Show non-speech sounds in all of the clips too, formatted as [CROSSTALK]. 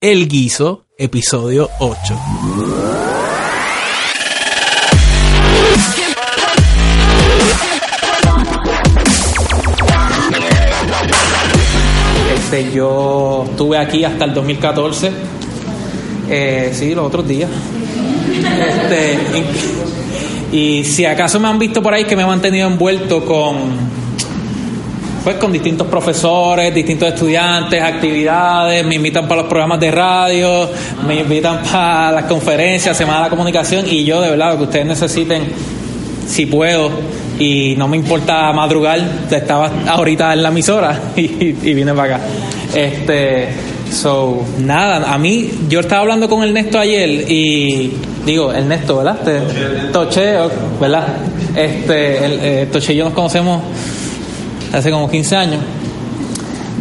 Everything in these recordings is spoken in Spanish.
El Guiso, episodio 8. Este, yo estuve aquí hasta el 2014. Eh, sí, los otros días. Este, [LAUGHS] y, si acaso me han visto por ahí que me he mantenido envuelto con pues con distintos profesores, distintos estudiantes, actividades, me invitan para los programas de radio, me invitan para las conferencias, Semana de la Comunicación y yo de verdad lo que ustedes necesiten, si puedo y no me importa madrugar, estaba ahorita en la emisora [LAUGHS] y, y vine para acá. Este, so, nada, a mí, yo estaba hablando con Ernesto ayer y digo, Ernesto, ¿verdad? Este, Toche, ¿verdad? Este, el, eh, Toche y yo nos conocemos hace como 15 años,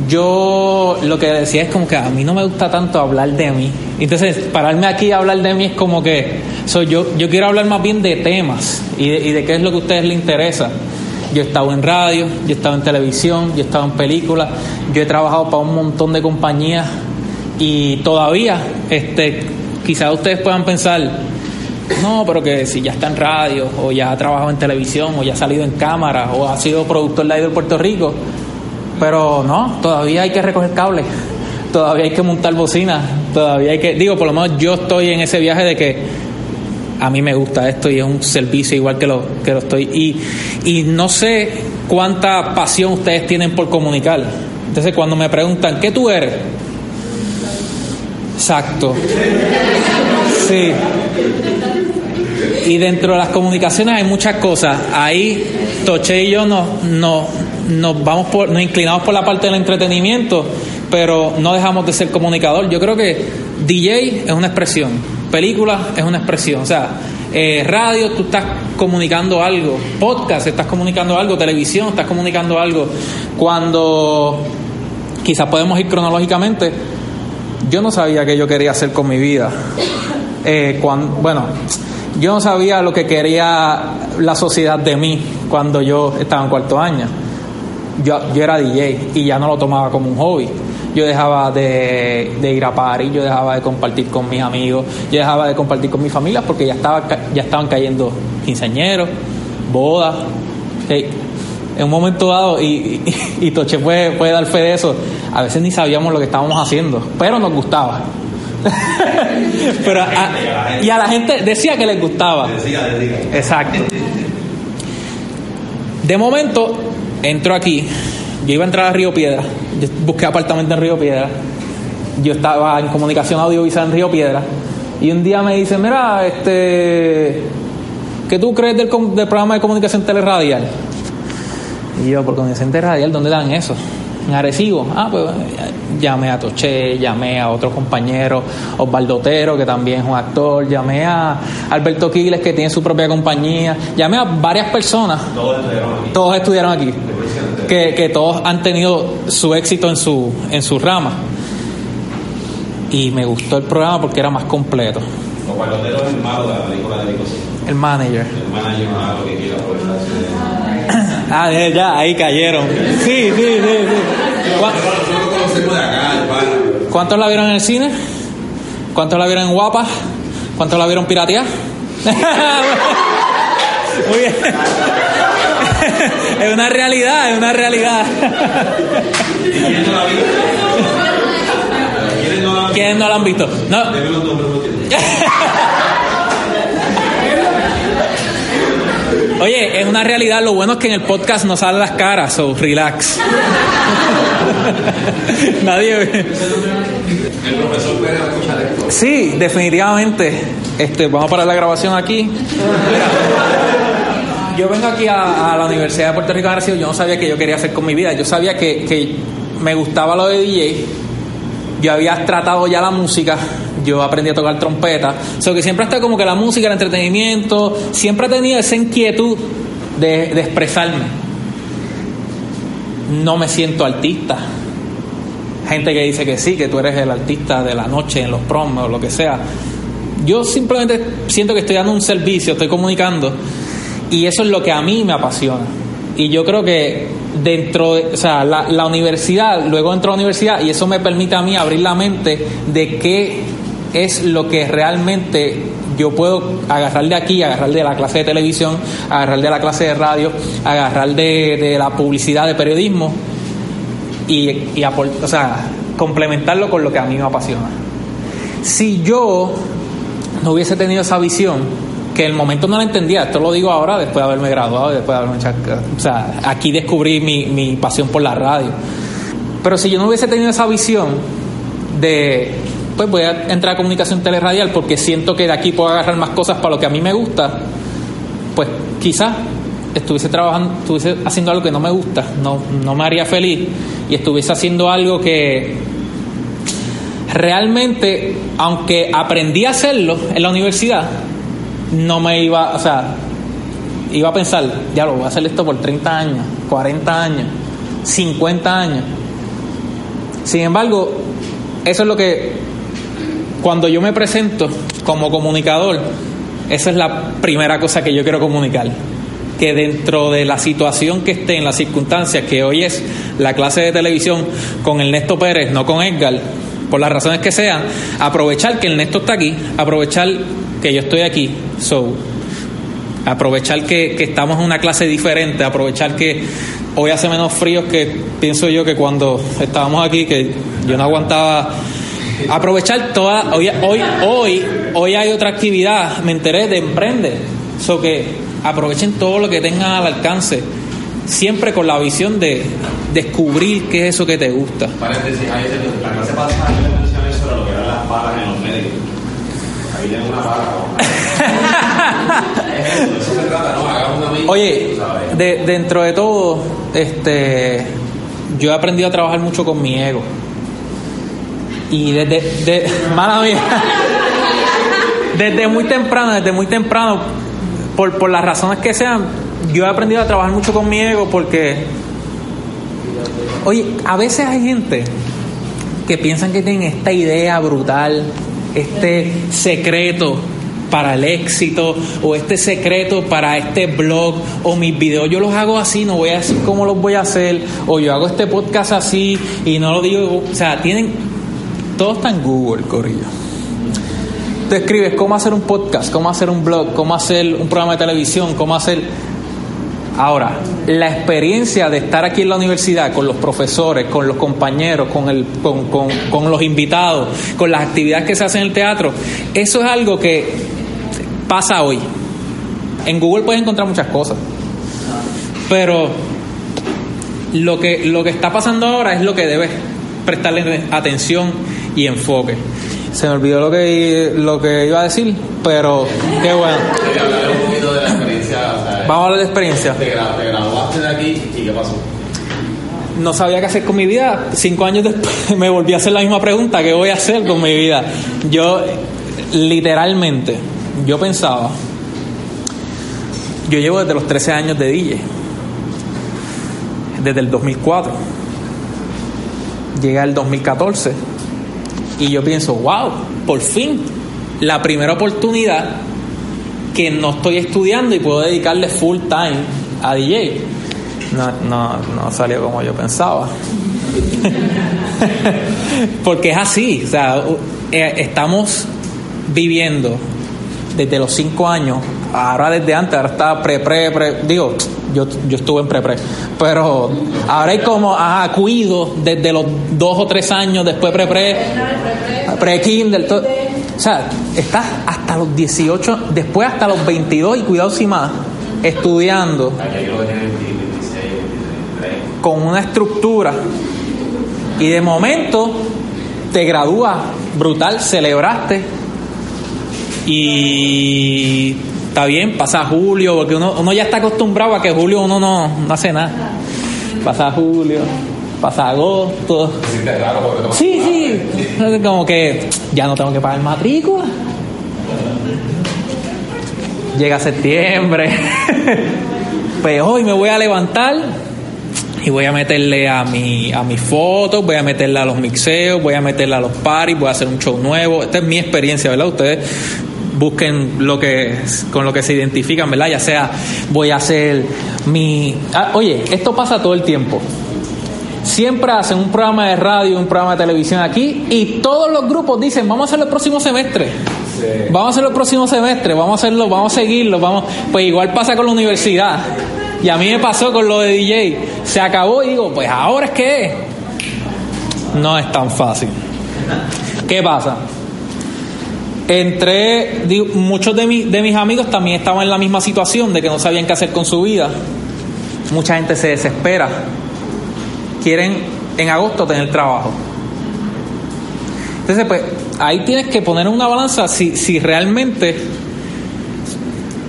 yo lo que decía es como que a mí no me gusta tanto hablar de mí. Entonces, pararme aquí a hablar de mí es como que soy yo, yo quiero hablar más bien de temas y de, y de qué es lo que a ustedes les interesa. Yo he estado en radio, yo he estado en televisión, yo he estado en películas, yo he trabajado para un montón de compañías y todavía, este, quizás ustedes puedan pensar, no, pero que si ya está en radio, o ya ha trabajado en televisión, o ya ha salido en cámara, o ha sido productor de de Puerto Rico. Pero no, todavía hay que recoger cables, [LAUGHS] todavía hay que montar bocinas, todavía hay que. Digo, por lo menos yo estoy en ese viaje de que a mí me gusta esto y es un servicio igual que lo, que lo estoy. Y, y no sé cuánta pasión ustedes tienen por comunicar. Entonces, cuando me preguntan, ¿qué tú eres? Exacto. Sí. Y dentro de las comunicaciones hay muchas cosas. Ahí Toche y yo nos, nos, vamos por, nos inclinamos por la parte del entretenimiento, pero no dejamos de ser comunicador. Yo creo que DJ es una expresión, película es una expresión, o sea, eh, radio tú estás comunicando algo, podcast estás comunicando algo, televisión estás comunicando algo. Cuando quizás podemos ir cronológicamente, yo no sabía qué yo quería hacer con mi vida. Eh, cuando, bueno, yo no sabía lo que quería la sociedad de mí cuando yo estaba en cuarto año. Yo, yo era DJ y ya no lo tomaba como un hobby. Yo dejaba de, de ir a París, yo dejaba de compartir con mis amigos, yo dejaba de compartir con mi familia porque ya, estaba, ya estaban cayendo quinceañeros, bodas. Hey, en un momento dado, y, y, y Toche puede, puede dar fe de eso, a veces ni sabíamos lo que estábamos haciendo, pero nos gustaba. [LAUGHS] pero a, y a la gente decía que les gustaba. Exacto. De momento, entro aquí. Yo iba a entrar a Río Piedra. Yo busqué apartamento en Río Piedra. Yo estaba en comunicación audiovisual en Río Piedra. Y un día me dicen, mira, este, ¿qué tú crees del, del programa de comunicación teleradial? Y yo, por comunicación teleradial, ¿dónde dan eso? En Arecibo. Ah, pues llamé a Toché, llamé a otros compañeros, Osvaldo Otero, que también es un actor, llamé a Alberto Quiles, que tiene su propia compañía, llamé a varias personas. Todos estudiaron aquí. Todos estudiaron aquí. Que, que todos han tenido su éxito en su, en su rama. Y me gustó el programa porque era más completo. Osvaldo Otero es el malo de la película de El manager. El manager malo que quiere aprovecharse de... Ah, ya, ahí cayeron. Sí, sí, sí, sí. Nosotros lo conocemos de acá, el pana. ¿Cuántos la vieron en el cine? ¿Cuántos la vieron en Guapa? ¿Cuántos la vieron piratear? [LAUGHS] Muy bien. [LAUGHS] Es una realidad, es una realidad. ¿Quién no la vio? ¿Quiénes no la han ¿Quiénes no la han visto? No. [LAUGHS] Deme los nombres, ¿no tienen? Oye, es una realidad. Lo bueno es que en el podcast no salen las caras, so relax. [LAUGHS] Nadie ve. El profesor puede escuchar esto. Sí, definitivamente. Este, vamos a parar la grabación aquí. Yo vengo aquí a, la Universidad de Puerto Rico de. Yo no sabía qué yo quería hacer con mi vida. Yo sabía que, que me gustaba lo de DJ. Yo había tratado ya la música. Yo aprendí a tocar trompeta. O que siempre está como que la música, el entretenimiento. Siempre he tenido esa inquietud de, de expresarme. No me siento artista. Gente que dice que sí, que tú eres el artista de la noche en los promos o lo que sea. Yo simplemente siento que estoy dando un servicio, estoy comunicando y eso es lo que a mí me apasiona. Y yo creo que dentro de, o sea, la, la universidad, luego entro a la universidad y eso me permite a mí abrir la mente de qué es lo que realmente yo puedo agarrar de aquí, agarrar de la clase de televisión, agarrar de la clase de radio, agarrar de, la publicidad, de periodismo y, y o sea, complementarlo con lo que a mí me apasiona. Si yo no hubiese tenido esa visión, que el momento no la entendía, esto lo digo ahora después de haberme graduado, después de haberme o sea, aquí descubrí mi, mi pasión por la radio. Pero si yo no hubiese tenido esa visión de, pues voy a entrar a comunicación teleradial porque siento que de aquí puedo agarrar más cosas para lo que a mí me gusta, pues quizás estuviese trabajando, estuviese haciendo algo que no me gusta, no, no me haría feliz y estuviese haciendo algo que realmente, aunque aprendí a hacerlo en la universidad, no me iba, o sea, iba a pensar, ya lo voy a hacer esto por 30 años, 40 años, 50 años. Sin embargo, eso es lo que, cuando yo me presento como comunicador, esa es la primera cosa que yo quiero comunicar. Que dentro de la situación que esté, en las circunstancias, que hoy es la clase de televisión con Ernesto Pérez, no con Edgar, por las razones que sean, aprovechar que Ernesto está aquí, aprovechar que yo estoy aquí, so, aprovechar que, que estamos en una clase diferente, aprovechar que hoy hace menos frío que pienso yo que cuando estábamos aquí, que yo no aguantaba. Aprovechar toda. Hoy, hoy, hoy, hoy hay otra actividad, me enteré de Emprende. So que aprovechen todo lo que tengan al alcance, siempre con la visión de descubrir qué es eso que te gusta. Paréntesis, ahí la clase pasada sobre lo que eran las palas en los médicos. Tienen una [LAUGHS] Oye, de- dentro de todo, este, yo he aprendido a trabajar mucho con mi ego. Y desde, de, mala mía, [LAUGHS] desde muy temprano, desde muy temprano, por, por las razones que sean, yo he aprendido a trabajar mucho con mi ego porque, oye, a veces hay gente que piensan que tienen esta idea brutal, este secreto para el éxito o este secreto para este blog o mis videos yo los hago así, no voy a decir cómo los voy a hacer o yo hago este podcast así y no lo digo, o sea, tienen todo está en Google, Corillo. Tú escribes cómo hacer un podcast, cómo hacer un blog, cómo hacer un programa de televisión, cómo hacer Ahora, la experiencia de estar aquí en la universidad con los profesores, con los compañeros, con, el, con, con- con los invitados, con las actividades que se hacen en el teatro, eso es algo que pasa hoy. En Google puedes encontrar muchas cosas, pero lo que, lo que está pasando ahora es lo que debes prestarle atención y enfoque. Se me olvidó lo que, lo que iba a decir, pero qué bueno. Vamos a hablar de experiencia. te, gra- te graduaste de aquí y qué pasó. no sabía qué hacer con mi vida. Cinco años después [LAUGHS] me volví a hacer la misma pregunta, ¿qué voy a hacer con mi vida? Yo, literalmente, yo pensaba, yo llevo desde los 13 años de DJ, desde el 2004. Llega el 2014 y yo pienso, wow, por fin, la primera oportunidad que no estoy estudiando y puedo dedicarle full time a DJ. No, no, no salió como yo pensaba. [LAUGHS] Porque es así, o sea, eh, estamos viviendo desde los cinco años, ahora desde antes, ahora está pre, pre, pre, digo, yo, yo estuve en pre, pre, pero ahora hay como, ajá, cuido desde los dos o tres años, después pre, pre, pre kindle, todo. o sea, estás hasta los 18, después hasta los 22 y cuidado si más, estudiando Aquí yo lo dejé en 26, 23. con una estructura y de momento te gradúas brutal, celebraste y está bien, pasa julio, porque uno, uno ya está acostumbrado a que julio uno no, no hace nada. Pasa julio, pasa agosto. ¿Te sientes raro porque te Sí, sí, como que ya no tengo que pagar matrícula. Llega septiembre. [LAUGHS] Pues hoy me voy a levantar y voy a meterle a mi a mis fotos, voy a meterle a los mixeos, voy a meterle a los paris, voy a hacer un show nuevo. Esta es mi experiencia, ¿verdad? Ustedes busquen lo que con lo que se identifican, ¿verdad? Ya sea voy a hacer mi ah, oye, esto pasa todo el tiempo. Siempre hacen un programa de radio, un programa de televisión aquí y todos los grupos dicen, "Vamos a hacerlo el próximo semestre." Vamos a hacerlo el próximo semestre, vamos a hacerlo, vamos a seguirlo, vamos, pues igual pasa con la universidad. Y a mí me pasó con lo de DJ. Se acabó y digo, pues ahora es que no es tan fácil. ¿Qué pasa? Entré, muchos de, de mis amigos también estaban en la misma situación de que no sabían qué hacer con su vida. Mucha gente se desespera. Quieren en agosto tener trabajo. Entonces, pues ahí tienes que poner una balanza si, si realmente,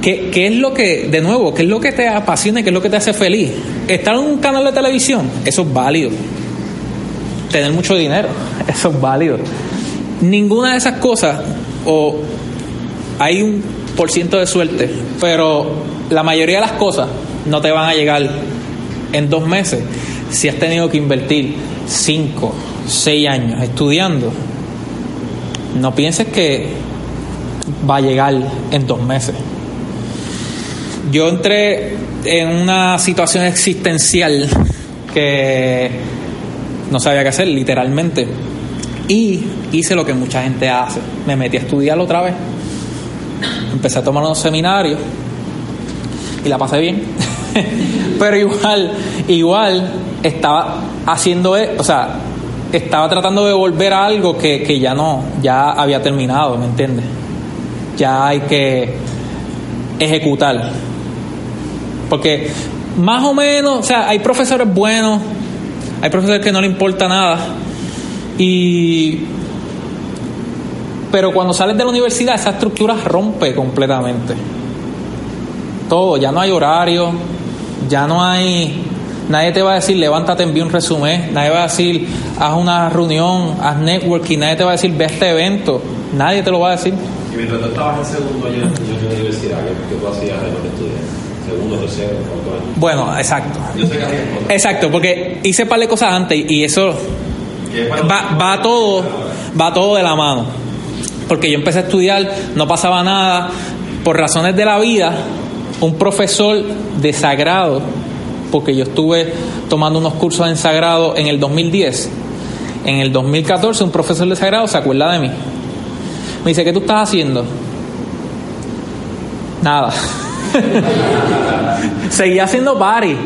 ¿qué, ¿qué, es lo que, de nuevo, qué es lo que te apasiona qué es lo que te hace feliz? Estar en un canal de televisión, eso es válido. Tener mucho dinero, [LAUGHS] eso es válido. Ninguna de esas cosas, o hay un por ciento de suerte, pero la mayoría de las cosas no te van a llegar en dos meses si has tenido que invertir cinco, seis años estudiando no pienses que va a llegar en dos meses. Yo entré en una situación existencial que no sabía qué hacer, literalmente. Y hice lo que mucha gente hace. Me metí a estudiar otra vez. Empecé a tomar unos seminarios y la pasé bien. [LAUGHS] Pero igual, igual estaba haciendo, e, o sea, estaba tratando de volver a algo que, que ya no, ya había terminado, ¿me entiendes? Ya hay que ejecutar. Porque más o menos, o sea, hay profesores buenos, hay profesores que no le importa nada. Y pero cuando sales de la universidad esa estructura rompe completamente. Todo, ya no hay horario, ya no hay Nadie te va a decir, levántate, envía un resumen. Nadie va a decir, haz una reunión, haz networking. Nadie te va a decir, ve a este evento. Nadie te lo va a decir. Y mientras tú estabas en segundo año de la universidad, ¿qué, tú hacías de los? Segundo, tercero, cuarto año. Bueno, exacto. Yo sé que exacto, porque hice un par de cosas antes y eso va, va todo, va todo de la mano. Porque yo empecé a estudiar, no pasaba nada. Por razones de la vida, un profesor de sagrado porque yo estuve tomando unos cursos en sagrado en el 2010. En el 2014 un profesor de sagrado se acuerda de mí. Me dice, ¿qué tú estás haciendo? Nada. [LAUGHS] Seguía haciendo party.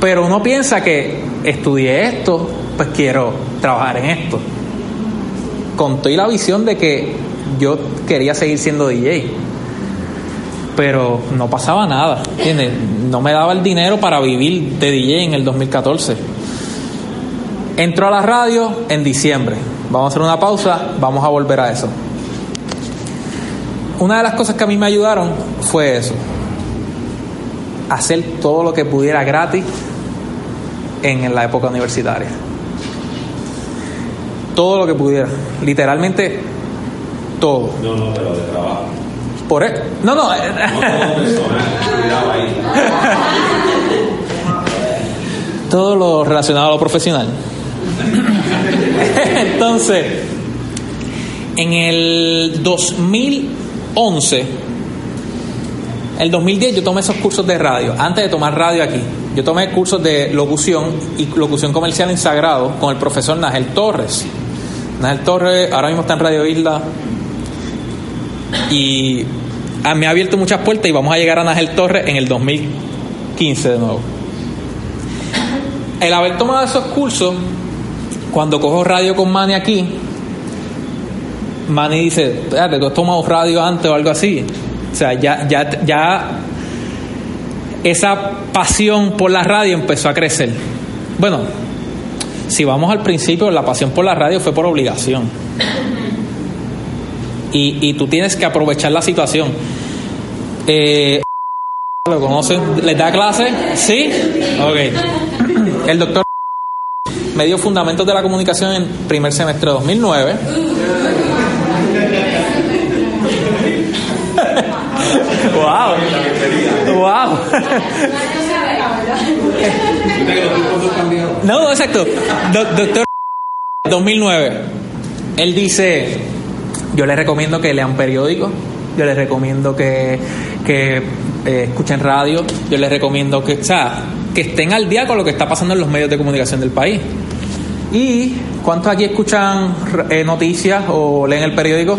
Pero uno piensa que estudié esto, pues quiero trabajar en esto. Conté la visión de que yo quería seguir siendo DJ pero no pasaba nada, ¿entiendes? No me daba el dinero para vivir de DJ en el 2014. Entró a la radio en diciembre. Vamos a hacer una pausa, vamos a volver a eso. Una de las cosas que a mí me ayudaron fue eso. Hacer todo lo que pudiera gratis en la época universitaria. Todo lo que pudiera. Literalmente todo. No, no, pero de trabajo. Por e- No, no. [LAUGHS] Todo lo relacionado a lo profesional. [LAUGHS] Entonces, en el 2011, el 2010 yo tomé esos cursos de radio, antes de tomar radio aquí. Yo tomé cursos de locución y locución comercial en Sagrado con el profesor Nagel Torres. Nagel Torres ahora mismo está en Radio Isla y ah, me ha abierto muchas puertas y vamos a llegar a Nagel Torres en el 2015 de nuevo. El haber tomado esos cursos, cuando cojo radio con Manny aquí, Manny dice, espérate, tú has tomado radio antes o algo así. O sea, ya, ya, ya esa pasión por la radio empezó a crecer. Bueno, si vamos al principio, la pasión por la radio fue por obligación y, y tú tienes que aprovechar la situación. Eh, ¿Lo conocen? ¿Les da clase? ¿Sí? Ok. El doctor me dio fundamentos de la comunicación en primer semestre de 2009. [LAUGHS] wow. Wow. no, exacto. doctor 2009. Él dice, Yo les recomiendo que lean periódicos, yo les recomiendo que, que eh, escuchen radio, yo les recomiendo que, o sea, que estén al día con lo que está pasando en los medios de comunicación del país. ¿Y cuántos aquí escuchan eh, noticias o leen el periódico?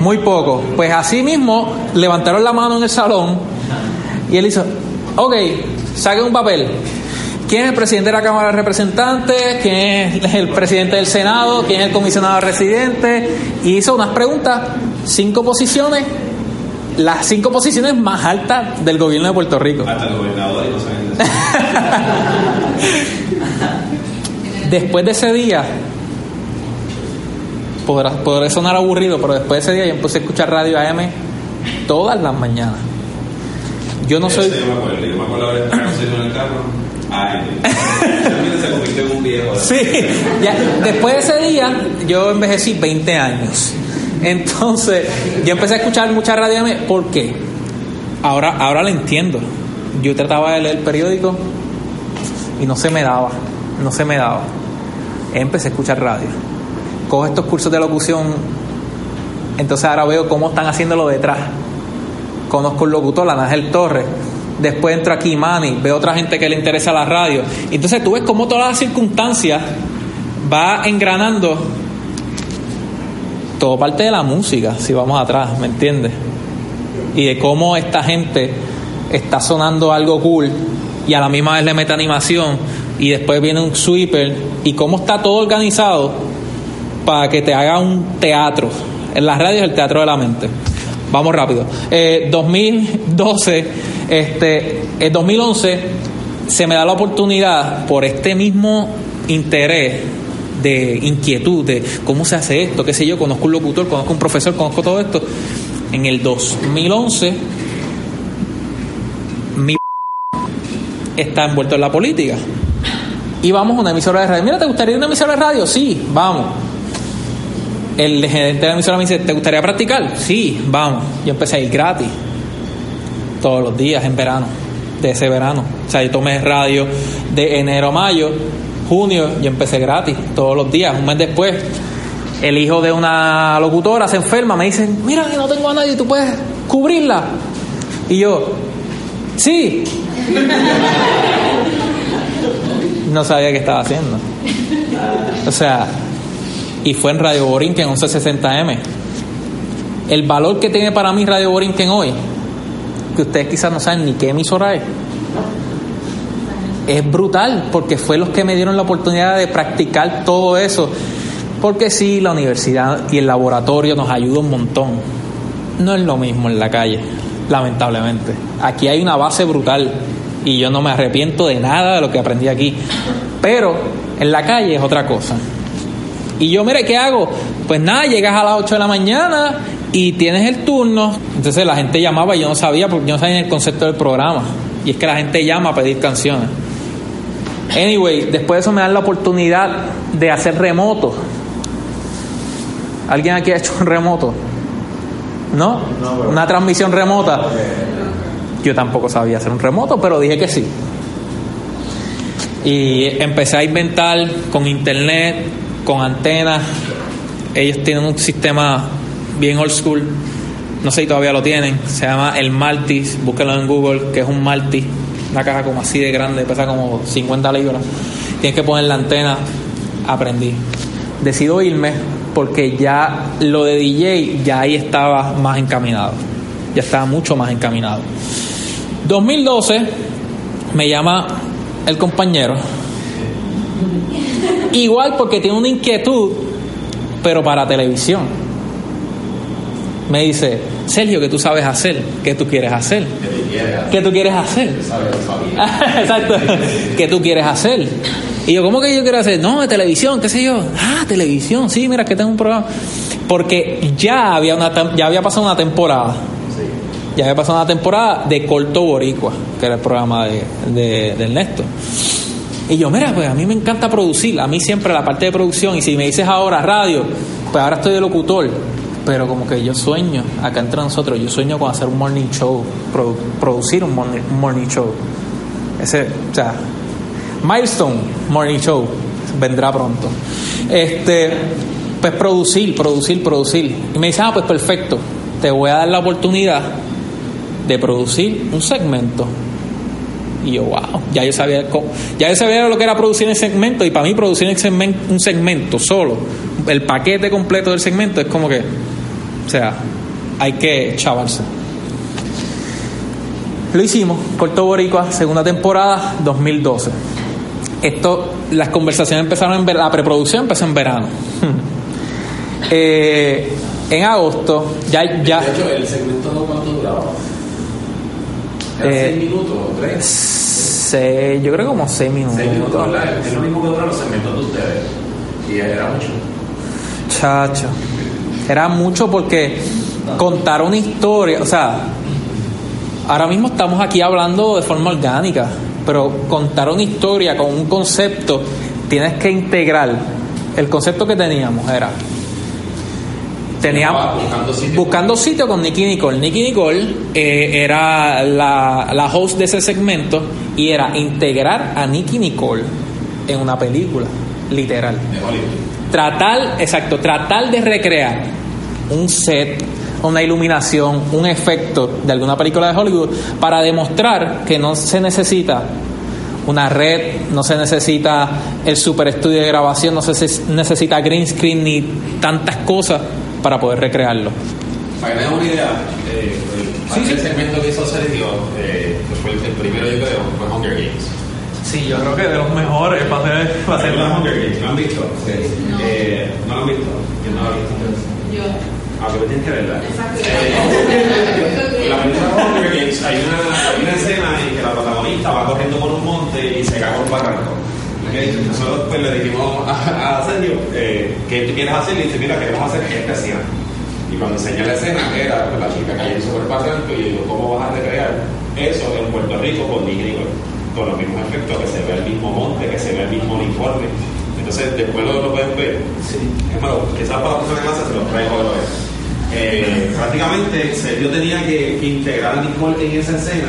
Muy poco. Pues así mismo levantaron la mano en el salón y él hizo, ok, saquen un papel. ¿Quién es el presidente de la Cámara de Representantes? ¿Quién es el presidente del Senado? ¿Quién es el comisionado residente? Y hizo unas preguntas, cinco posiciones, las cinco posiciones más altas del gobierno de Puerto Rico. Hasta el gobernador y no saben [LAUGHS] Después de ese día, podrá, podrá sonar aburrido, pero después de ese día yo empecé a escuchar radio AM todas las mañanas. Yo no soy... Yo me acuerdo. Yo me acuerdo haber estado en el carro. Ay, también se convirtió en un viejo. [LAUGHS] Sí, ya, después de ese día yo envejecí 20 años. Entonces, yo empecé a escuchar mucha radio. ¿Por qué? Ahora, ahora lo entiendo. Yo trataba de leer el periódico y no se me daba, no se me daba. Empecé a escuchar radio. Cojo estos cursos de locución, entonces ahora veo cómo están haciéndolo detrás. Conozco un locutor, Ángel Torres. Después entro aquí, Manny, veo otra gente que le interesa la radio. Entonces tú ves cómo todas las circunstancias va engranando todo parte de la música, si vamos atrás, ¿me entiendes? Y de cómo esta gente está sonando algo cool y a la misma vez le mete animación y después viene un sweeper y cómo está todo organizado para que te haga un teatro. En las radios el teatro de la mente. Vamos rápido. Eh, 2012, este, en 2011 se me da la oportunidad por este mismo interés de inquietud de cómo se hace esto, qué sé yo, conozco un locutor, conozco un profesor, conozco todo esto. En el 2011 mi está envuelto en la política. Y vamos a una emisora de radio. Mira, ¿te gustaría una emisora de radio? Sí, vamos. El gerente de la emisora me dice, ¿te gustaría practicar? Sí, vamos. Yo empecé a ir gratis. Todos los días en verano. De ese verano. O sea, yo tomé radio de enero a mayo. Junio, yo empecé gratis. Todos los días. Un mes después, el hijo de una locutora se enferma. Me dicen, mira, que no tengo a nadie, tú puedes cubrirla. Y yo, sí. [LAUGHS] No sabía qué estaba haciendo. O sea, y fue en Radio Borinquen 1160M. El valor que tiene para mí Radio Borinquen hoy, que ustedes quizás no saben ni qué emisora es, es brutal, porque fue los que me dieron la oportunidad de practicar todo eso. Porque sí, la universidad y el laboratorio nos ayuda un montón. No es lo mismo en la calle, lamentablemente. Aquí hay una base brutal y yo no me arrepiento de nada de lo que aprendí aquí. Pero en la calle es otra cosa. Y yo, mire, ¿qué hago? Pues nada, llegas a las 8 de la mañana y tienes el turno. Entonces la gente llamaba y yo no sabía porque yo no sabía el concepto del programa. Y es que la gente llama a pedir canciones. Anyway, después de eso me dan la oportunidad de hacer remoto. ¿Alguien aquí ha hecho un remoto? ¿No? Una transmisión remota. Yo tampoco sabía hacer un remoto, pero dije que sí. Y empecé a inventar con internet, con antenas. Ellos tienen un sistema bien old school. No sé si todavía lo tienen. Se llama el Maltis. Búsquenlo en Google, que es un Maltis. Una caja como así de grande, pesa como 50 libras. Tienes que poner la antena. Aprendí. Decido irme porque ya lo de DJ ya ahí estaba más encaminado. Ya estaba mucho más encaminado. 2012 me llama el compañero. Igual porque tiene una inquietud, pero para televisión. Me dice, Sergio, ¿qué tú sabes hacer? ¿Qué tú quieres hacer? ¿Qué tú quieres hacer? [LAUGHS] Exacto. ¿Qué tú quieres hacer? Y yo, ¿cómo que yo quiero hacer? No, de televisión, qué sé yo. Ah, televisión, sí, mira que tengo un programa. Porque ya había, una, ya había pasado una temporada. Ya había pasado una temporada de Corto Boricua, que era el programa de, de, de Ernesto. Y yo, mira, pues a mí me encanta producir, a mí siempre la parte de producción, y si me dices ahora radio, pues ahora estoy de locutor, pero como que yo sueño, acá entre nosotros, yo sueño con hacer un morning show, produ producir un morning, morning show. Ese, o sea, Milestone Morning Show vendrá pronto. Este, pues producir, producir, producir. Y me dice, ah, pues perfecto, te voy a dar la oportunidad de producir un segmento. Y yo, wow, ya yo sabía, ya yo sabía lo que era producir el segmento. Y para mí, producir el segmen- un segmento solo, el paquete completo del segmento, es como que, o sea, hay que chavarse. Lo hicimos, Corto Boricua, segunda temporada, 2012. Esto, las conversaciones empezaron en ver- la preproducción empezó en verano. [LAUGHS] Eh, en agosto, ya, ya De hecho, el segmento cuánto duraba. ¿Era Eh, seis minutos o tres? se- yo creo como seis minutos. Seis minutos, ¿verdad? Es lo mismo que duran los segmentos de ustedes. Y era mucho. Chacho. Era mucho porque contar una historia, o sea, ahora mismo estamos aquí hablando de forma orgánica, pero contar una historia con un concepto, tienes que integrar. El concepto que teníamos era. Teníamos buscando sitio. buscando sitio con Nicky Nicole. Nicky Nicole eh, era la, la host de ese segmento y era integrar a Nicky Nicole en una película, literal De Hollywood. Tratar, exacto, tratar de recrear un set, una iluminación, un efecto de alguna película de Hollywood para demostrar que no se necesita una red, no se necesita el super estudio de grabación, no se necesita green screen ni tantas cosas para poder recrearlo. Para que tengan una idea, eh, el, el segmento que hizo Sergio, eh, que fue el, el primero yo creo, fue Hunger Games. Sí, yo creo que de los mejores para hacer, para ¿Lo Hunger Games? ¿Lo han visto? Eh, ¿No lo han visto? ¿Quién no lo ha visto? Yo. Ah, que tienes que verla. Exacto. En la película Hunger Games hay una, hay una escena en que la protagonista va corriendo por un monte y se cae por un barranco. Ok, Nosotros pues, le dijimos a, a Sergio, eh, ¿qué tú quieres hacer? Y dice, mira, queremos hacer esta escena. Y cuando enseñé la escena, era pues, la chica cayendo sobre el barranco y yo digo, ¿cómo vas a recrear eso en Puerto Rico con Nicky Nicole? Con los mismos efectos, que se ve el mismo monte, que se ve el mismo uniforme. Entonces, después lo, lo pueden ver. Es malo, quizás para la próxima clase se los traigo de ver. Eh, prácticamente Sergio tenía que, que integrar a Nicole en esa escena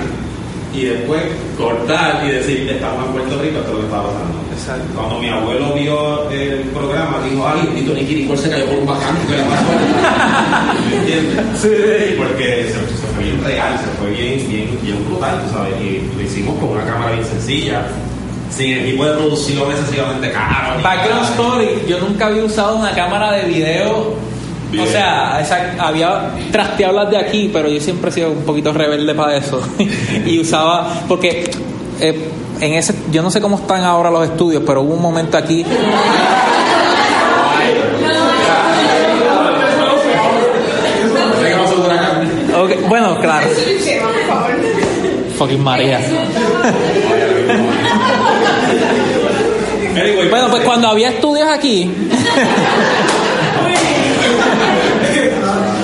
y después cortar y decir estamos en Puerto Rico, esto es lo que estaba pasando. Cuando mi abuelo vio el programa, dijo, ay, bendito Nicky Nicole se cayó por un barranco que la pasó. [LAUGHS] ¿Me entiendes? Sí. Porque se, se bien real, se fue bien, bien, bien brutal, tú sabes, y lo hicimos con una cámara bien sencilla, sin equipo de producción excesivamente caro. Background. Story, yo nunca había usado una cámara de video. O Bien. sea, esa- había trasteado las de aquí, pero yo siempre he sido un poquito rebelde para eso. [LAUGHS] y usaba, porque eh, en ese, yo no sé cómo están ahora los estudios, pero hubo un momento aquí. Claro, fucking María. Bueno, pues cuando había estudios aquí,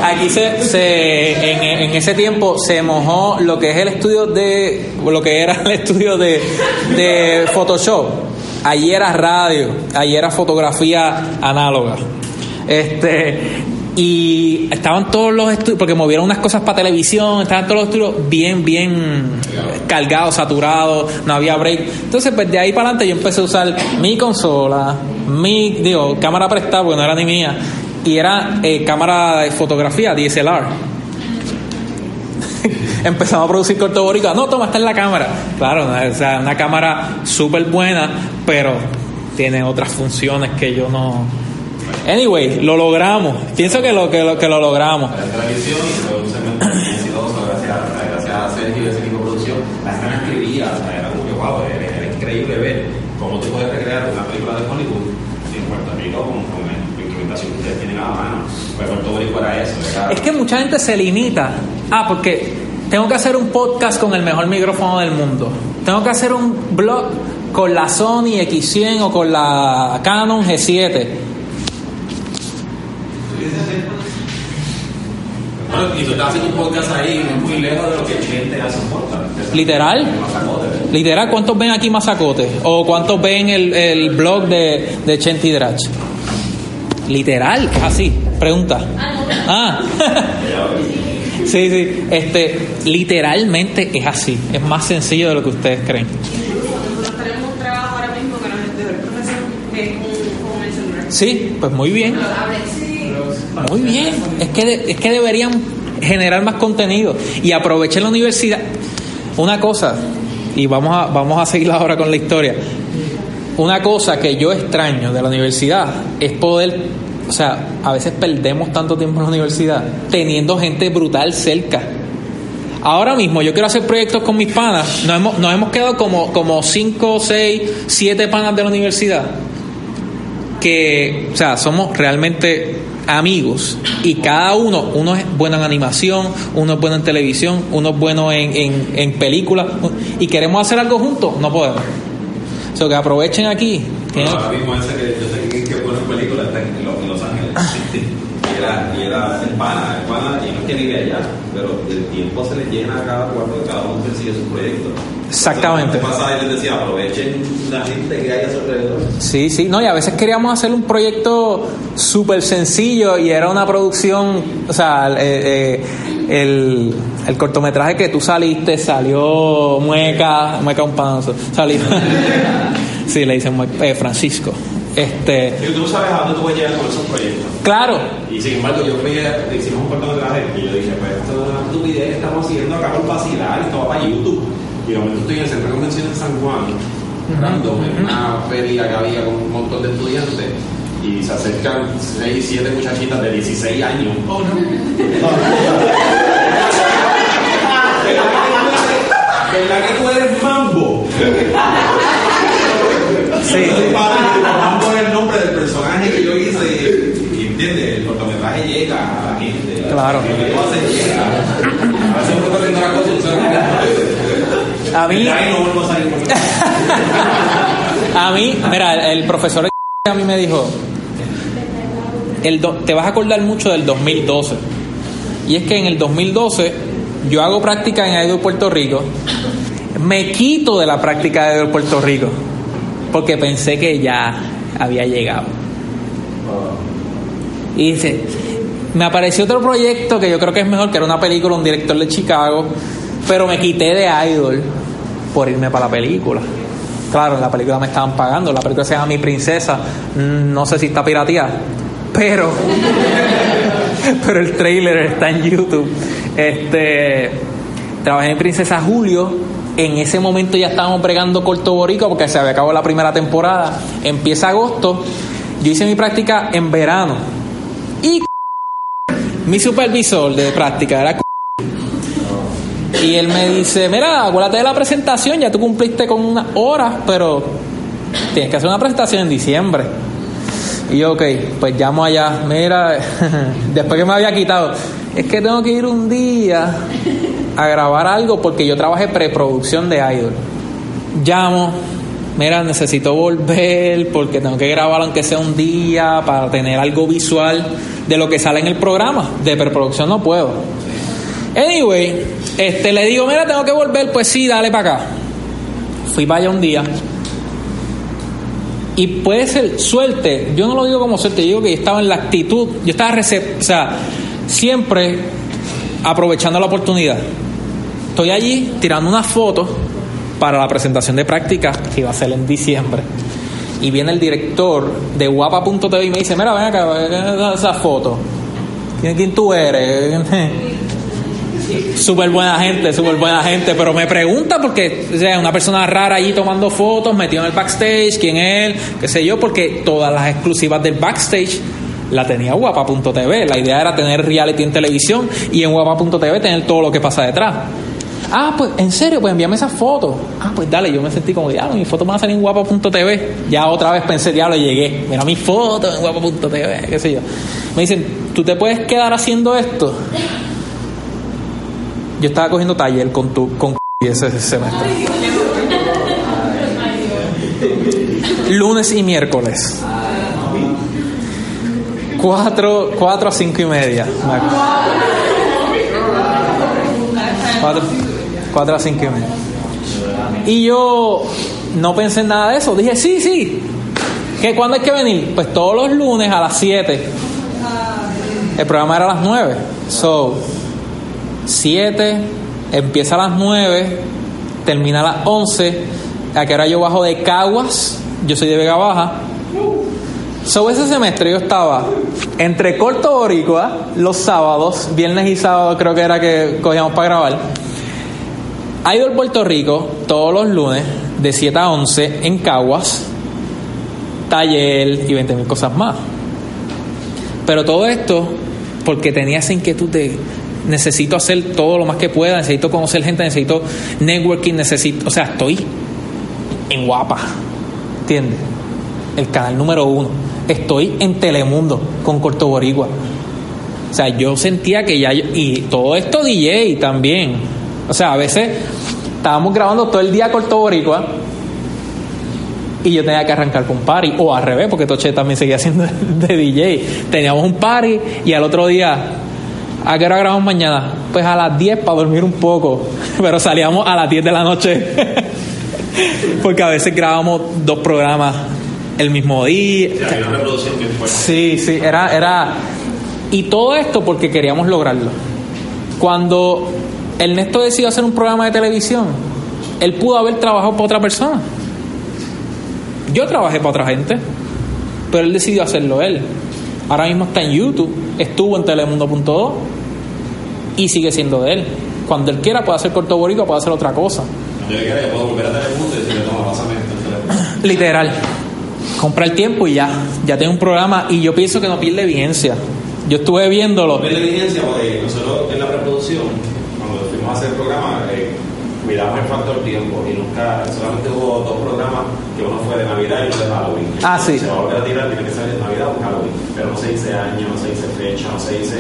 aquí se, en ese tiempo se mojó lo que es el estudio de, lo que era el estudio de, de Photoshop. Allí era radio, allí era fotografía análoga. Este, y estaban todos los estudios, porque movieron unas cosas para televisión, estaban todos los estudios bien, bien cargados, saturados, no había break. Entonces, pues de ahí para adelante yo empecé a usar mi consola, mi, digo, cámara prestada, porque no era ni mía, y era eh, cámara de fotografía, DSLR. [LAUGHS] Empezamos a producir corto boricua. No, toma, está en la cámara. Claro, o sea, una cámara súper buena, pero tiene otras funciones que yo no. Anyway, lo logramos. Pienso que lo que lo, que lo logramos. la muy exitoso gracias a, gracias a Sergio y de producción. La me escribía, era como que wow, era, era increíble ver cómo tú puedes recrear una película de Hollywood en Puerto Rico con, con la instrumentación que ustedes tienen a la mano. Pues Puerto Rico era eso, era Es que mucha gente se limita. Ah, porque tengo que hacer un podcast con el mejor micrófono del mundo. Tengo que hacer un blog con la Sony X100 o con la Canon G7. Bueno, y tú estás haciendo un podcast ahí, muy lejos de lo que el cliente hace un podcast. Literal. Literal, ¿cuántos ven aquí Mazacote? ¿O cuántos ven el, el blog de, de Chenti Drach? Literal, así, pregunta. Ah, [LAUGHS] sí, sí, este, literalmente es así, es más sencillo de lo que ustedes creen. Sí, pues muy bien. Muy bien. Es que, es que deberían generar más contenido y aprovechen la universidad. Una cosa, y vamos a, vamos a seguir ahora con la historia. Una cosa que yo extraño de la universidad es poder, o sea, a veces perdemos tanto tiempo en la universidad teniendo gente brutal cerca. Ahora mismo yo quiero hacer proyectos con mis panas. Nos hemos, nos hemos quedado como, como cinco, seis, siete panas de la universidad. Que, o sea, somos realmente amigos. Y cada uno, uno es bueno en animación, uno es bueno en televisión, uno es bueno en, en, en películas. Y queremos hacer algo juntos, no podemos. O sea, que aprovechen aquí. Tienen- Ahora mismo ese que buena película está en, Los- en Los Ángeles. y era, y era el pana, el pana, y no es que vive allá, pero el tiempo se le llena a cada cuarto, cada uno persigue su proyecto. Exactamente. Y les decía, aprovechen la gente que hay a su alrededor. Sí, sí, no, y a veces queríamos hacer un proyecto súper sencillo y era una producción, o sea, eh, eh, el, el cortometraje que tú saliste salió Mueca, Mueca un panazo, salió, [LAUGHS] sí, le dicen eh, Francisco, este, Y tú sabes a dónde tú vas a llegar con esos proyectos. claro, Y sin embargo, yo fui, a- hicimos un cortometraje y yo dije, pues esto es una estupidez que estamos haciendo acá por vacilar, esto va para YouTube. Y de momento estoy en el centro de convención en San Juan, random, en una feria que había con un montón de estudiantes. Y se acercan 6, 7 muchachitas de 16 años. Oh, no. ¿Verdad que tú eres mambo? sí, es el nombre del personaje que yo hice y, y entiende, el cortometraje llega a la gente. Claro. A mí, [LAUGHS] a mí, mira, el profesor a mí me dijo, el do- te vas a acordar mucho del 2012. Y es que en el 2012 yo hago práctica en Idol Puerto Rico, me quito de la práctica de Idol Puerto Rico, porque pensé que ya había llegado. Y dice, me apareció otro proyecto que yo creo que es mejor, que era una película, un director de Chicago, pero me quité de Idol por irme para la película. Claro, en la película me estaban pagando, la película se llama Mi Princesa, Mm, no sé si está pirateada, pero, [LAUGHS] pero el trailer está en YouTube. Este, trabajé en Princesa Julio, en ese momento ya estábamos bregando Corto Borico porque se había acabado la primera temporada, empieza agosto, yo hice mi práctica en verano y mi supervisor de práctica era y él me dice, mira, acuérdate de la presentación, ya tú cumpliste con unas horas, pero tienes que hacer una presentación en diciembre. Y yo, ok, pues llamo allá, mira, [LAUGHS] después que me había quitado, es que tengo que ir un día a grabar algo porque yo trabajé preproducción de Idol. Llamo, mira, necesito volver porque tengo que grabar aunque sea un día para tener algo visual de lo que sale en el programa. De preproducción no puedo. Anyway, este, le digo, mira, tengo que volver, pues sí, dale para acá. Fui para allá un día. Y puede ser suerte, yo no lo digo como suerte, yo digo que yo estaba en la actitud, yo estaba, o sea, siempre aprovechando la oportunidad. Estoy allí tirando unas fotos para la presentación de práctica que iba a ser en diciembre. Y viene el director de guapa.tv y me dice, mira, ven acá, esa foto. ¿Quién, tú eres? [LAUGHS] Súper buena gente, súper buena gente, pero me pregunta porque o una persona rara allí tomando fotos, metido en el backstage, quién es él, qué sé yo, porque todas las exclusivas del backstage la tenía guapa.tv. La idea era tener reality en televisión y en guapa.tv tener todo lo que pasa detrás. Ah, pues en serio, pues envíame esas fotos. Ah, pues dale, yo me sentí como, diablo, mis fotos van a salir en guapa.tv. Ya otra vez pensé, diablo, llegué. Mira mis fotos en guapa.tv, qué sé yo. Me dicen, ¿tú te puedes quedar haciendo esto? Yo estaba cogiendo taller con tu con [LAUGHS] ese semestre. Lunes y miércoles. Cuatro, cuatro a cinco y media. Cuatro, cuatro a cinco y media. Y yo no pensé en nada de eso. Dije, sí, sí. ¿Que ¿Cuándo hay que venir? Pues todos los lunes a las 7. El programa era a las 9. So, 7, empieza a las 9, termina a las 11. ¿A qué hora yo bajo de Caguas? Yo soy de Vega Baja. So ese semestre yo estaba entre Corto Boricua los sábados, viernes y sábado creo que era que cogíamos para grabar. Idol Puerto Rico todos los lunes de 7 a 11 en Caguas, taller y 20 mil cosas más. Pero todo esto porque tenía esa inquietud de necesito hacer todo lo más que pueda, necesito conocer gente, necesito networking, necesito, o sea, estoy en guapa, ¿entiendes? El canal número uno. Estoy en Telemundo con Corto Boricua. O sea, yo sentía que ya, y todo esto DJ también. O sea, a veces estábamos grabando todo el día Corto Boricua y yo tenía que arrancar con un party, o al revés, porque Toche también seguía siendo [LAUGHS] de DJ. Teníamos un party y al otro día, ¿a qué hora grabamos mañana? Pues a las 10 para dormir un poco, [LAUGHS] pero salíamos a las 10 de la noche, [LAUGHS] porque a veces grabamos dos programas el mismo día. Sí, hay una bien fuerte. Sí, sí, era, era. Y todo esto porque queríamos lograrlo. Cuando Ernesto decidió hacer un programa de televisión, él pudo haber trabajado para otra persona. Yo trabajé para otra gente, pero él decidió hacerlo él. Ahora mismo está en YouTube, estuvo en Telemundo.do y sigue siendo de él. Cuando él quiera puede hacer corto boricua, puede hacer otra cosa. Yo quiera, yo puedo volver a Telemundo y decirle, toma, pásame esto. [CLEARS THROAT] Literal. Compra el tiempo y ya. Ya tengo un programa y yo pienso que no pierde vigencia. Yo estuve viéndolo. Ver la evidencia, porque nosotros en la preproducción, a hacer el programa, eh, cuidamos el factor tiempo y nunca, solamente hubo dos programas, que uno fue de Navidad y uno de Halloween. Ah, sí. Se va a volver a tirar, tiene que ser de Navidad o Halloween, pero no se dice año, no se dice fecha, no se dice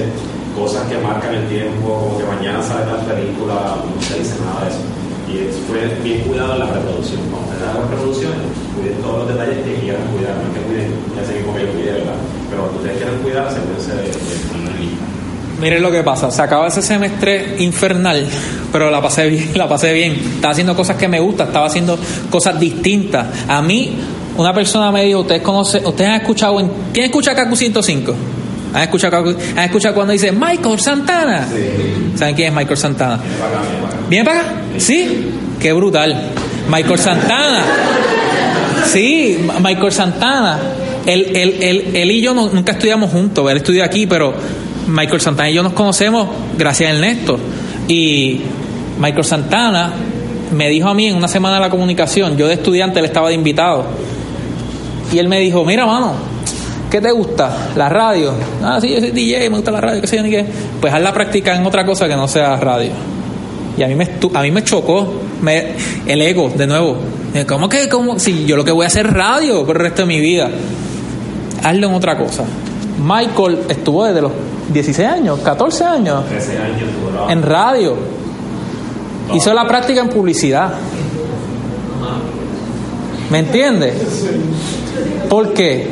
cosas que marcan el tiempo, como que mañana sale tal película, no se dice nada de eso. Y es- fue bien cuidado en la preproducción. Cuando ustedes hagan preproducciones, cuiden todos los detalles que quieran cuidar, no es que cuiden, ya sé que como yo cuide, ¿verdad? Pero cuando ustedes quieran cuidar, asegúrense de, de ponerlo en lista. Miren lo que pasa, se acaba ese semestre infernal, pero la pasé bien, [LAUGHS] la pasé bien. Estaba haciendo cosas que me gustan, estaba haciendo cosas distintas. A mí, una persona me dijo, ustedes conocen, ustedes han escuchado en ¿quién escucha Kaku 105? ¿Han escuchado, ¿Han escuchado cuando dice Michael Santana? ¿Saben quién es Michael Santana? ¿Viene para acá? ¿Sí? Qué brutal. Michael Santana. Sí, Michael Santana. Él, él, él, él y yo no- nunca estudiamos juntos. Él estudió aquí, pero Michael Santana y yo nos conocemos gracias a Ernesto. Y Michael Santana me dijo a mí en una semana de la comunicación, yo de estudiante, él estaba de invitado. Y él me dijo, mira, mano, ¿qué te gusta? ¿La radio? Ah, sí, yo soy DJ, me gusta la radio, qué sé yo ni qué. Pues haz la práctica en otra cosa que no sea radio. Y a mí me, a mí me chocó me- el ego, de nuevo. ¿Cómo que? Cómo? Si yo lo que voy a hacer es radio por el resto de mi vida. Hazlo en otra cosa. Michael estuvo desde los 16 años, 14 años 13 años duró. en radio. Hizo la práctica en publicidad. ¿Me entiendes? ¿Por qué?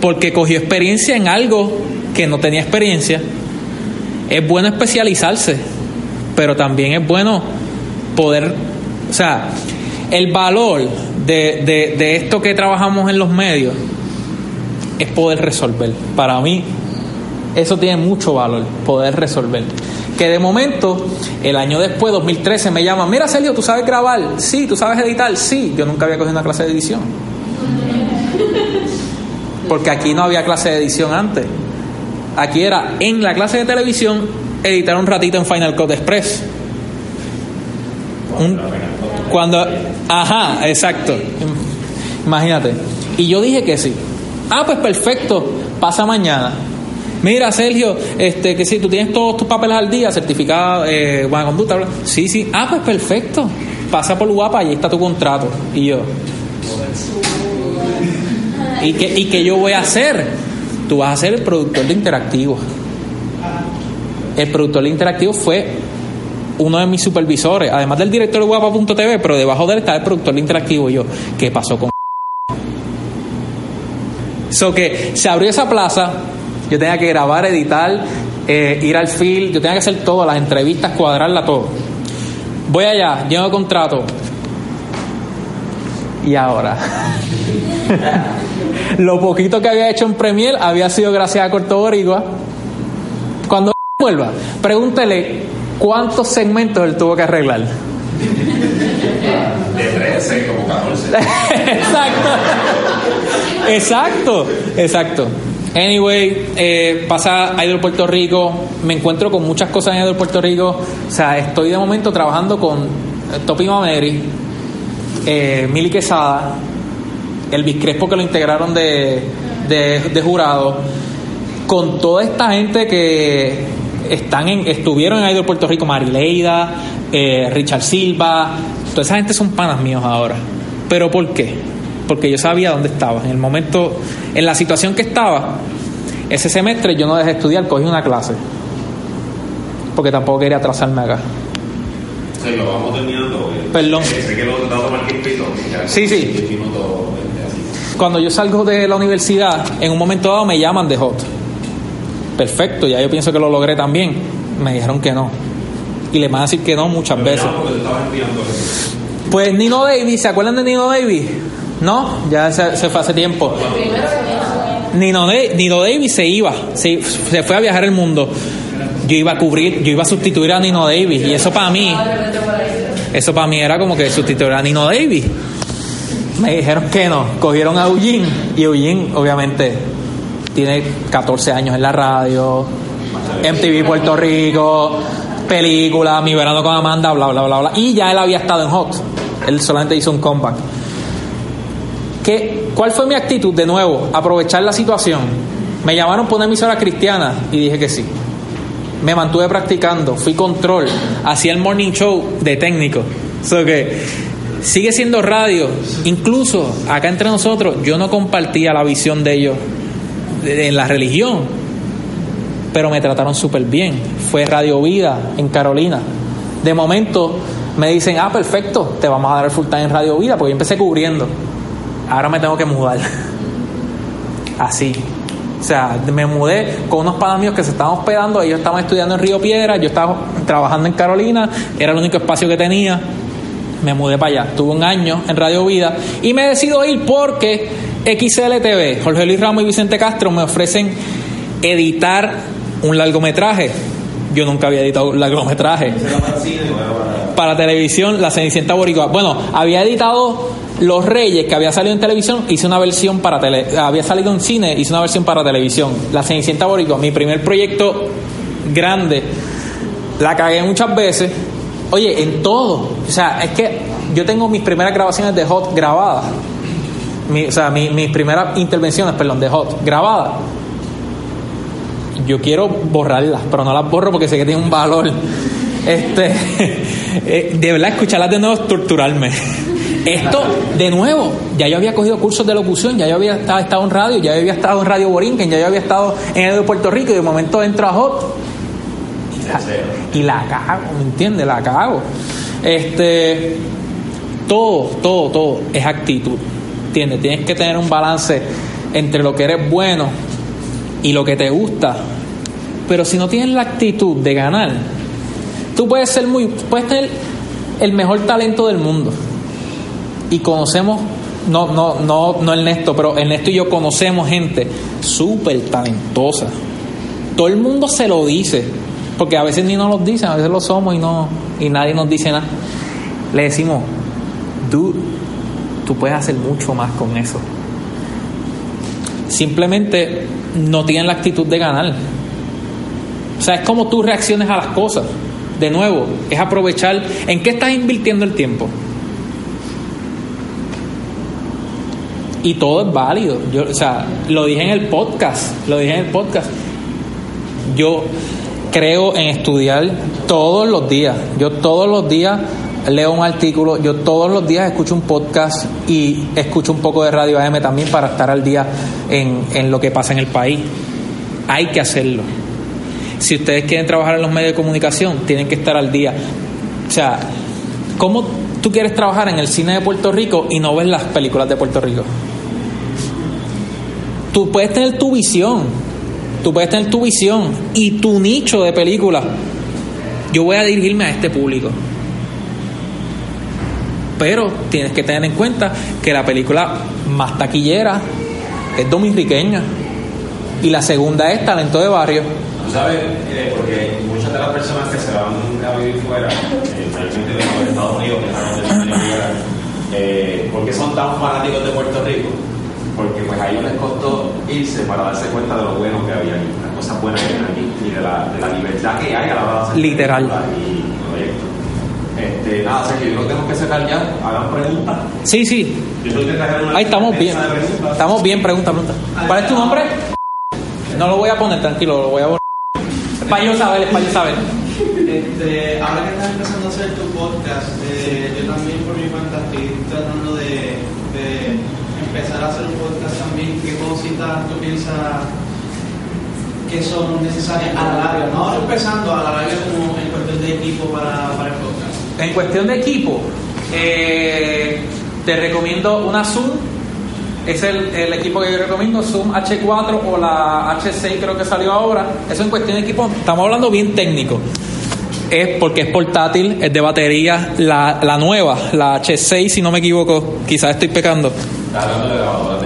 Porque cogió experiencia en algo que no tenía experiencia. Es bueno especializarse, pero también es bueno poder, o sea, el valor de, de, de esto que trabajamos en los medios es poder resolver. Para mí, eso tiene mucho valor, poder resolver. Que de momento, el año después, 2013, me llaman, mira Sergio, ¿tú sabes grabar? Sí, ¿tú sabes editar? Sí, yo nunca había cogido una clase de edición. Porque aquí no había clase de edición antes. Aquí era en la clase de televisión editar un ratito en Final Cut Express. Cuando, ajá, exacto. Imagínate. Y yo dije que sí. Ah, pues perfecto. Pasa mañana. Mira, Sergio, este, que si tú tienes todos tus papeles al día, certificado, eh, buena conducta, sí, sí. Ah, pues perfecto. Pasa por guapa y ahí está tu contrato. Y yo. ¿Y qué, ¿Y qué yo voy a hacer? Tú vas a ser el productor de interactivo. El productor de interactivo fue uno de mis supervisores, además del director de guapa.tv, pero debajo de él está el productor de interactivo. Y yo, ¿qué pasó con So que se abrió esa plaza, yo tenía que grabar, editar, eh, ir al field, yo tenía que hacer todo, las entrevistas, cuadrarla todo. Voy allá, lleno de contrato. Y ahora. [LAUGHS] Lo poquito que había hecho en Premier había sido gracias a Corto Boricua. Cuando [LAUGHS] vuelva, pregúntele cuántos segmentos él tuvo que arreglar. Depende 13, como 14. [LAUGHS] exacto. exacto, exacto. Anyway, eh, pasa Idol Puerto Rico, me encuentro con muchas cosas en Idol Puerto Rico. O sea, estoy de momento trabajando con eh, Topi Mameri, eh, Mili Quesada, Elvis Crespo que lo integraron de, de, de jurado, con toda esta gente que están en, estuvieron en Idol Puerto Rico, Marileida, eh, Richard Silva, toda esa gente son panas míos ahora. ¿Pero por qué? Porque yo sabía dónde estaba. En el momento, en la situación que estaba, ese semestre yo no dejé de estudiar, cogí una clase. Porque tampoco quería atrasarme acá. Sí, lo vamos terminando. eh. Perdón. Eh, Sé que lo Sí, sí. 10 minutos, 20, así. Cuando yo salgo de la universidad, en un momento dado me llaman de Hot. Perfecto, ya yo pienso que lo logré también. Me dijeron que no. Y le van a decir que no muchas Pero veces. Pues Nino Davis, ¿se acuerdan de Nino Davis? No, ya se, se fue hace tiempo. Nino, Nino Davis se iba, se, se fue a viajar el mundo. Yo iba a cubrir, yo iba a sustituir a Nino Davis y eso para mí, eso para mí era como que sustituir a Nino Davis. Me dijeron que no, cogieron a Eugene y Eugene obviamente tiene 14 años en la radio, MTV Puerto Rico, película, Mi Verano con Amanda, bla, bla, bla, bla. Y ya él había estado en Hot. Él solamente hizo un comeback. ¿Qué, ¿Cuál fue mi actitud? De nuevo, aprovechar la situación. Me llamaron por una emisora cristiana y dije que sí. Me mantuve practicando, fui control, hacía el morning show de técnico. So que sigue siendo radio. Incluso acá entre nosotros, yo no compartía la visión de ellos en la religión, pero me trataron súper bien. Fue Radio Vida en Carolina. De momento me dicen, ah, perfecto, te vamos a dar el full time en Radio Vida, porque yo empecé cubriendo. Ahora me tengo que mudar. Así. O sea, me mudé con unos padres míos que se estaban hospedando, ellos estaban estudiando en Río Piedra, yo estaba trabajando en Carolina, era el único espacio que tenía. Me mudé para allá. Tuve un año en Radio Vida y me decido ir porque XLTV, Jorge Luis Ramos y Vicente Castro me ofrecen editar un largometraje. Yo nunca había editado un largometraje para televisión La Cenicienta Boricua. Bueno, había editado Los Reyes, que había salido en televisión, hice una versión para tele, había salido en cine, hice una versión para televisión. La Cenicienta Boricua, mi primer proyecto grande, la cagué muchas veces. Oye, en todo. O sea, es que yo tengo mis primeras grabaciones de Hot grabadas. O sea, mi- mis primeras intervenciones, perdón, de Hot grabadas. Yo quiero borrarlas, pero no las borro porque sé que tienen un valor. Este, [LAUGHS] eh, de verdad, escucharlas de nuevo es torturarme. Esto, de nuevo, ya yo había cogido cursos de locución, ya yo había estado, en radio, ya yo había estado en Radio Borinquen, ya yo había estado en el de Puerto Rico y de momento entro a Hot y la cago, ¿me entiendes? La cago. Este, todo, todo, todo es actitud, ¿entiendes? Tienes que tener un balance entre lo que eres bueno y lo que te gusta. Pero si no tienes la actitud de ganar, tú puedes ser muy, puedes tener el mejor talento del mundo. Y conocemos, no, no, no, no Ernesto, pero Ernesto y yo conocemos gente súper talentosa. Todo el mundo se lo dice, porque a veces ni nos lo dicen, a veces lo somos y no, y nadie nos dice nada. Le decimos, dude, tú puedes hacer mucho más con eso. Simplemente no tienen la actitud de ganar. O sea, es como tú reacciones a las cosas. De nuevo, es aprovechar en qué estás invirtiendo el tiempo. Y todo es válido. Yo, o sea, lo dije en el podcast, lo dije en el podcast. Yo creo en estudiar todos los días. Yo todos los días leo un artículo, yo todos los días escucho un podcast y escucho un poco de radio AM también para estar al día en, en lo que pasa en el país. Hay que hacerlo. Si ustedes quieren trabajar en los medios de comunicación, tienen que estar al día. O sea, ¿cómo tú quieres trabajar en el cine de Puerto Rico y no ves las películas de Puerto Rico? Tú puedes tener tu visión, tú puedes tener tu visión y tu nicho de película. Yo voy a dirigirme a este público. Pero tienes que tener en cuenta que la película más taquillera es dominiqueña y la segunda es Talento de Barrio. Tú sabes, eh, porque muchas de las personas que se van a vivir fuera, eh, realmente de Estados Unidos, que están en el fuera, Eh, ¿Por qué son tan fanáticos de Puerto Rico? Porque pues a ellos les costó irse para darse cuenta de lo bueno que había aquí, las cosas buenas que hay aquí y de la, de la libertad que hay a la hora de hacer Literal. y proyectos. Este, nada, Sergio, yo creo que tenemos que cerrar ya. Hagan preguntas. Sí, sí. Yo tengo que traer una Ahí estamos bien. de. Estamos bien, pregunta, pregunta. ¿Cuál es tu nombre? No lo voy a poner, tranquilo, lo voy a borrar. Es para yo saber, es para yo saber. Este, ahora que estás empezando a hacer tu podcast, eh, yo también por mi cuenta estoy tratando de, de empezar a hacer un podcast también. ¿Qué cositas tú piensas que son necesarias a la larga? No ahora empezando, a la larga como en cuestión de equipo para, para el podcast. En cuestión de equipo, eh, te recomiendo una Zoom. Es el, el equipo que yo recomiendo, Zoom H4 o la H6 creo que salió ahora. Eso en cuestión de equipo, estamos hablando bien técnico. Es porque es portátil, es de batería. La, la nueva, la H6 si no me equivoco, quizás estoy pecando.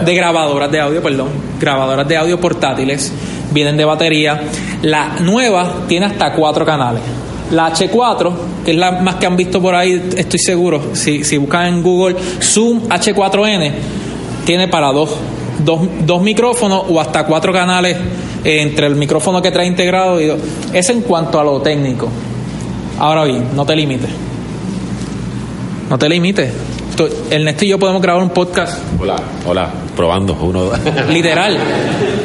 De grabadoras de audio, perdón, grabadoras de audio portátiles, vienen de batería. La nueva tiene hasta cuatro canales. La H4, que es la más que han visto por ahí, estoy seguro, si, si buscan en Google Zoom H4N, tiene para dos, dos, dos micrófonos o hasta cuatro canales eh, entre el micrófono que trae integrado y. Es en cuanto a lo técnico. Ahora bien, no te limites. No te limites. Tú- Ernesto y yo podemos grabar un podcast Hola, hola, probando, uno, dos. [LAUGHS] Literal,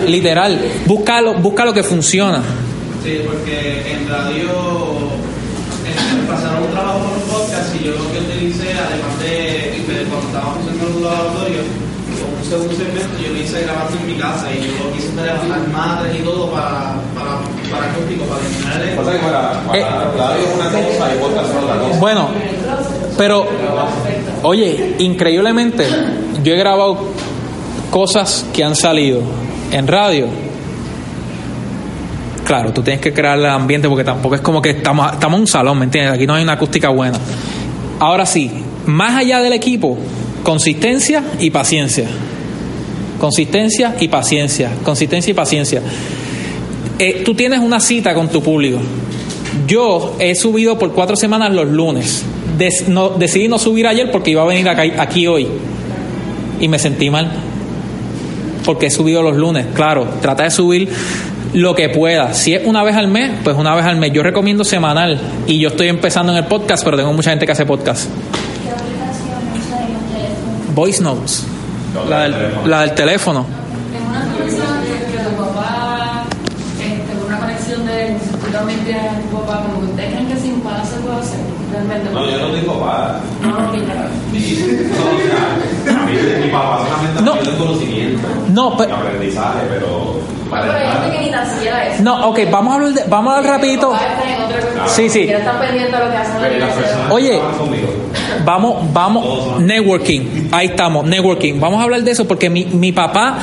literal. Busca lo, busca lo que funciona. Sí, porque en radio eh, pasaron un trabajo por un podcast y yo lo que utilicé, además de, de cuando estábamos haciendo el laboratorio, con un segundo segmento, yo lo hice grabando en mi casa y yo lo quise tener las madres y todo para, Bueno, pero, oye, increíblemente, yo he grabado cosas que han salido en radio. Claro, tú tienes que crear el ambiente porque tampoco es como que estamos, estamos en un salón, ¿me entiendes? Aquí no hay una acústica buena. Ahora sí, más allá del equipo, consistencia y paciencia. Consistencia y paciencia. Consistencia y paciencia. Eh, tú tienes una cita con tu público. Yo he subido por cuatro semanas los lunes. Des- no- decidí no subir ayer porque iba a venir acá- aquí hoy. Y me sentí mal. Porque he subido los lunes. Claro, trata de subir lo que pueda. Si es una vez al mes, pues una vez al mes. Yo recomiendo semanal. Y yo estoy empezando en el podcast, pero tengo mucha gente que hace podcast. ¿Qué aplicación usa en el teléfono? Voice Notes. La del, la del teléfono. En una conexión que, que tu papá, este, con una conexión de tú también tienes a tu papá, como que ustedes creen que sin se puede hacer, realmente. No, yo no tengo para. No, no, a mí, mi papá solamente No. el conocimiento No, y pero, aprendizaje, pero No, para pero hay gente entrar- que ni tan siquiera eso. no, ok, vamos a hablar, de- vamos a hablar rapidito. Papá. Sí, sí. Ni siquiera están pendientes de lo que hacen pero en las la personas Oye. Vamos, vamos, networking. Ahí estamos, networking. Vamos a hablar de eso porque mi, mi papá,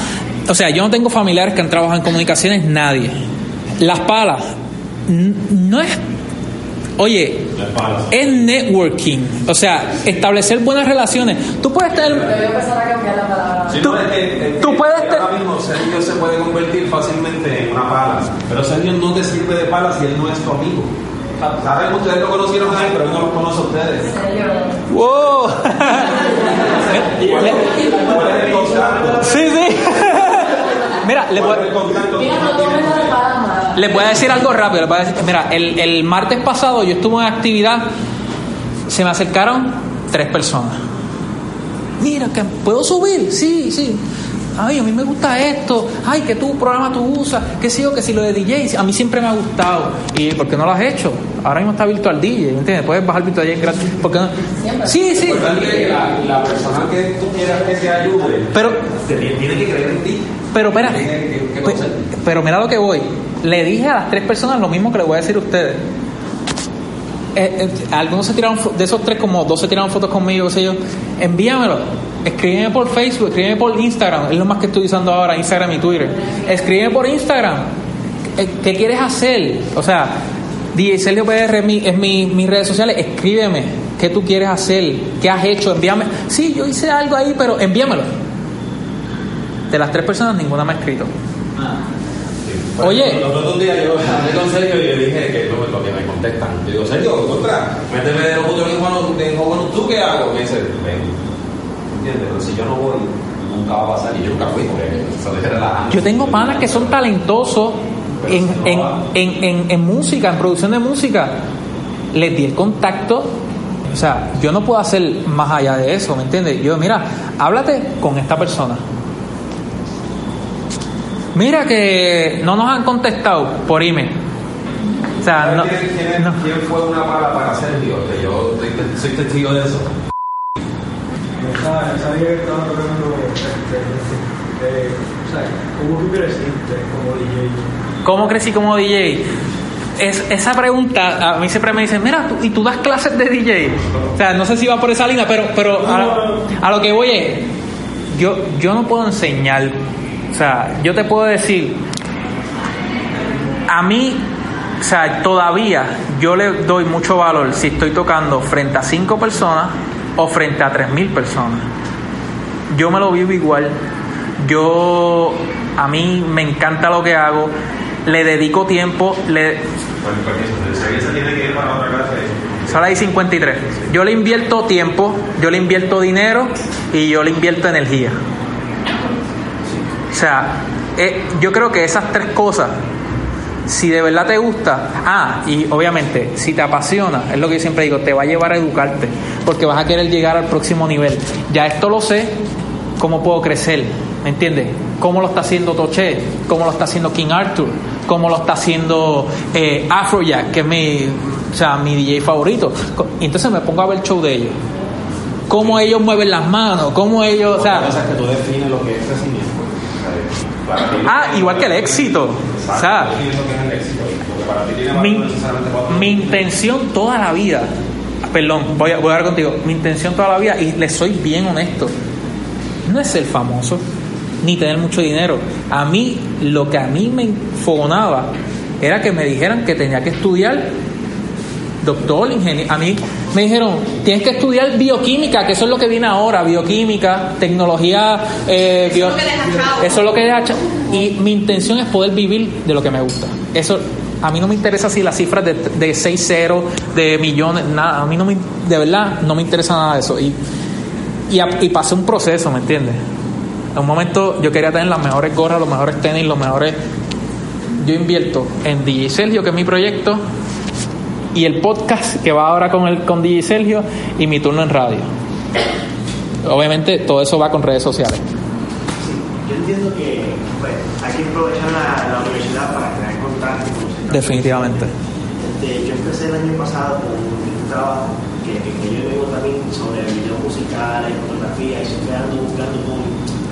o sea, yo no tengo familiares que han trabajado en comunicaciones, nadie. Las palas, no es, oye, es networking. O sea, establecer buenas relaciones. Tú puedes tener, Pero voy a empezar a cambiar la palabra. Sí, Tú- no, es que- es tú puedes te- ahora mismo Sergio se puede convertir fácilmente en una pala, pero Sergio no te sirve de pala si él no es tu amigo. Saben que ustedes lo conocieron a él, pero él no los conoce a ustedes. wow. [LAUGHS] ¿Cuál es el contacto? sí, sí. [LAUGHS] Mira, le ¿Cuál puedo- tú. Les voy a decir algo rápido. les voy a decir- mira, el, el martes pasado yo estuve en actividad, se me acercaron tres personas. Mira, que ¿puedo subir? Sí, sí. Ay, a mí me gusta esto. Ay, que tu programa tú usas. Que sí o que si lo de DJ. A mí siempre me ha gustado. ¿Y por qué no lo has hecho? Ahora mismo está Virtual DJ, ¿me entiendes? Puedes bajar Virtual DJ gratis. ¿Por qué no? Sí, sí. Que la, la persona que tú quieras que te ayude Pero, tiene, que creer en ti. pero espérate. Tiene que- que Pe- conocer. Pero mira lo que voy. Le dije a las tres personas lo mismo que le voy a decir a ustedes. Eh, eh, algunos se tiraron de esos tres como dos se tiraron fotos conmigo, qué sé yo. Envíamelo. Escríbeme por Facebook, escríbeme por Instagram, es lo más que estoy usando ahora, Instagram y Twitter. Escríbeme por Instagram. Eh, ¿Qué quieres hacer? O sea, DJ Sergio PR es, mi, mis redes sociales, escríbeme. ¿Qué tú quieres hacer? ¿Qué has hecho? Envíame. Sí, yo hice algo ahí, pero envíamelo. De las tres personas, ninguna me ha escrito. Oye. Los otros días yo hablé con Sergio y le dije que lo, lo que me contestan. Yo digo, Sergio, contra, méteme de los botones en Juan, ¿tú qué hago? Me dice, ven. ¿entiendes? Pero si yo no voy, nunca va a pasar y yo nunca fui porque es relajante. Yo tengo panas que son talentosos en, en, en, en, en música, en producción de música. Les di el contacto. O sea, yo no puedo hacer más allá de eso, ¿me entiendes? Yo, mira, háblate con esta persona. Mira que no nos han contestado por email. O sea, no, ¿Sabes quién, quién es- no. quién fue una pala para Sergio? Que yo soy, te- soy testigo de eso. Día que estaba tocando, este, eh, o sea, ¿cómo tú creciste como DJ? ¿Cómo crecí como DJ? Es, esa pregunta, a mí siempre me dicen, mira, tú- ¿y tú das clases de DJ? O sea, no sé si va por esa línea, pero, pero a, lo- a lo que voy es, yo, yo no puedo enseñar, o sea, yo te puedo decir, a mí, o sea, todavía yo le doy mucho valor si estoy tocando frente a cinco personas o frente a tres mil personas. Yo me lo vivo igual. Yo, a mí me encanta lo que hago. Le dedico tiempo. Le, son las 53. Yo le invierto tiempo, yo le invierto dinero y yo le invierto energía. O sea, eh, yo creo que esas tres cosas, si de verdad te gusta, ah, y obviamente, si te apasiona, es lo que yo siempre digo, te va a llevar a educarte, porque vas a querer llegar al próximo nivel. Ya esto lo sé, ¿cómo puedo crecer? ¿Me entiendes? ¿Cómo lo está haciendo Toche? ¿Cómo lo está haciendo King Arthur? ¿Cómo lo está haciendo eh, Afrojack, que es mi, o sea, mi DJ favorito? Entonces me pongo a ver el show de ellos. Cómo ellos mueven las manos, cómo ellos, o sea, que tú defines lo que es Ah, igual que el éxito. O sea, mi, necesariamente cuatro- mi intención toda la vida, perdón, voy a, voy a hablar contigo, mi intención toda la vida, y le soy bien honesto, no es ser famoso, ni tener mucho dinero. A mí, lo que a mí me enfogonaba era que me dijeran que tenía que estudiar doctor, ingeniero. A mí me dijeron, tienes que estudiar bioquímica, que eso es lo que viene ahora, bioquímica, tecnología, eh, bio- Eso es lo que deja chavo. eso es. Y mi intención es poder vivir de lo que me gusta. Eso, a mí no me interesa si las cifras de, de 6 0 de millones, nada, a mí no me, de verdad, no me interesa nada de eso. Y, y, a- y pasé un proceso, ¿me entiendes? En un momento yo quería tener las mejores gorras, los mejores tenis, los mejores... Yo invierto en DJ Sergio, que es mi proyecto, y el podcast que va ahora con el con DJ Sergio y mi turno en radio. Obviamente todo eso va con redes sociales. Yo entiendo que pues, hay que aprovechar la, la universidad para crear contactos. Definitivamente. Este, yo empecé el año pasado con un trabajo que, que, que yo vengo también sobre videos musicales, fotografía, y siempre ando buscando con,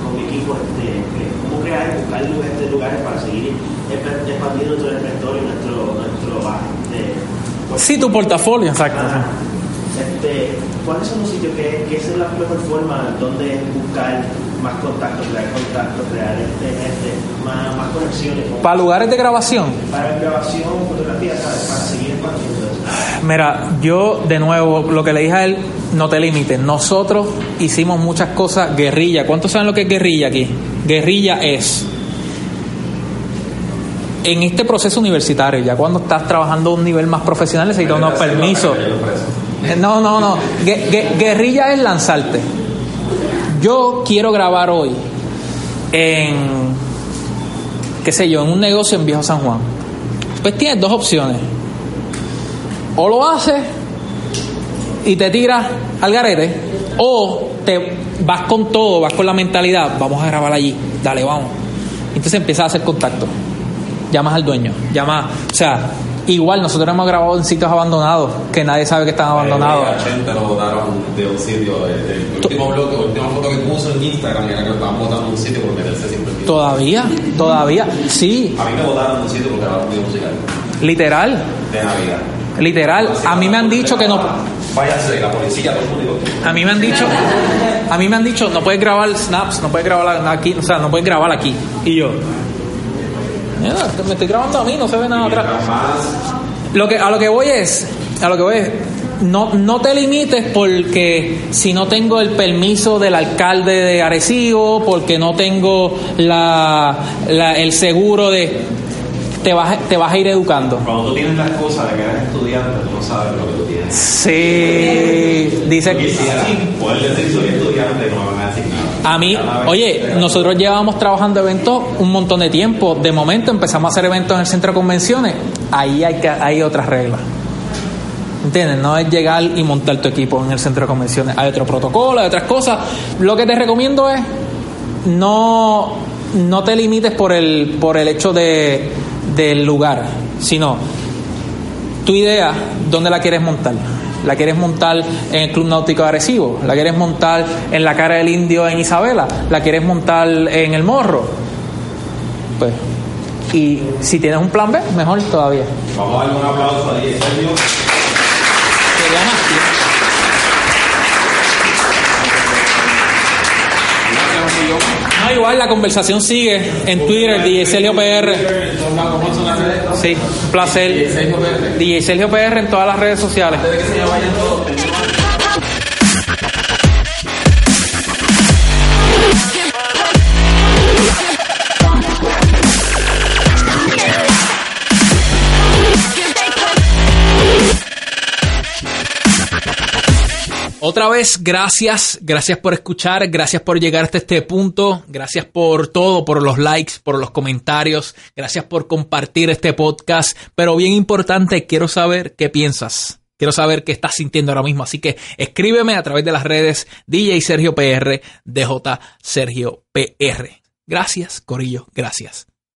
con mi equipo este, cómo crear, buscar este, lugares para seguir exp- expandiendo nuestro repertorio, nuestro, nuestro pues, Sí, tu portafolio, exacto. Este, ¿Cuáles son los sitios que, que es la mejor forma donde buscar más contactos, crear contactos, crear este, este, más, más conexiones con- Para lugares de grabación, para grabación, fotografía, ¿sabes? Para seguir expandiendo mira, yo de nuevo, lo que le dije a él, no te limites. Nosotros hicimos muchas cosas guerrilla. ¿Cuántos saben lo que es guerrilla aquí? Guerrilla es en este proceso universitario, ya cuando estás trabajando a un nivel más profesional, necesitas unos permisos. No, no, no. Gue- guerrilla es lanzarte. Yo quiero grabar hoy en, qué sé yo, en un negocio en Viejo San Juan. Pues tienes dos opciones. O lo haces y te tiras al garete, o te vas con todo, vas con la mentalidad, vamos a grabar allí, dale, vamos. Entonces empiezas a hacer contacto. Llamas al dueño, llamas, o sea, igual nosotros hemos grabado en sitios abandonados, que nadie sabe que están abandonados. El 80 lo votaron de un sitio. El, el último blog, la última foto que puso en Instagram era que lo estaban votando en un sitio por meterse siempre. en. Todavía, todavía, sí, A mí me votaron en un sitio porque era un video musical literal, de Navidad. literal. A mí me han dicho que no, Váyase, la policía, a mí me han dicho, a mí me han dicho, no puedes grabar snaps, no puedes grabar aquí, o sea, no puedes grabar aquí. Y yo, mira, me estoy grabando a mí, no se ve nada atrás. Lo que, a lo que voy es, a lo que voy es, no, no te limites porque si no tengo el permiso del alcalde de Arecibo, porque no tengo la, la- el seguro de... te vas, te vas a ir educando. Cuando tú tienes la excusa de que eres estudiante, tú no sabes lo que tú tienes. Sí, dice Quisiera poder decir soy estudiante y no me van a decir nada. A mí, oye, nosotros llevábamos trabajando eventos un montón de tiempo. De momento empezamos a hacer eventos en el centro de convenciones. Ahí hay, que, hay otras reglas. ¿Entiendes? No es llegar y montar tu equipo en el centro de convenciones. Hay otro protocolo, hay otras cosas. Lo que te recomiendo es no, no te limites por el, por el hecho de, del lugar, sino tu idea, ¿dónde la quieres montar? ¿La quieres montar en el Club Náutico de Arecibo? ¿La quieres montar en la cara del indio en Isabela? ¿La quieres montar en el Morro? Pues, y si tienes un plan B, mejor todavía. Vamos a darle un aplauso a Sergio. Sería más tiempo. Igual la conversación sigue en Twitter, DJ Sergio PR. Sí, placer. DJ Sergio PR en todas las redes sociales. Otra vez, gracias, gracias por escuchar, gracias por llegar hasta este punto, gracias por todo, por los likes, por los comentarios, gracias por compartir este podcast, pero bien importante, quiero saber qué piensas. Quiero saber qué estás sintiendo ahora mismo, así que escríbeme a través de las redes DJ Sergio PR, DJ Sergio PR. Gracias, Corillo, gracias.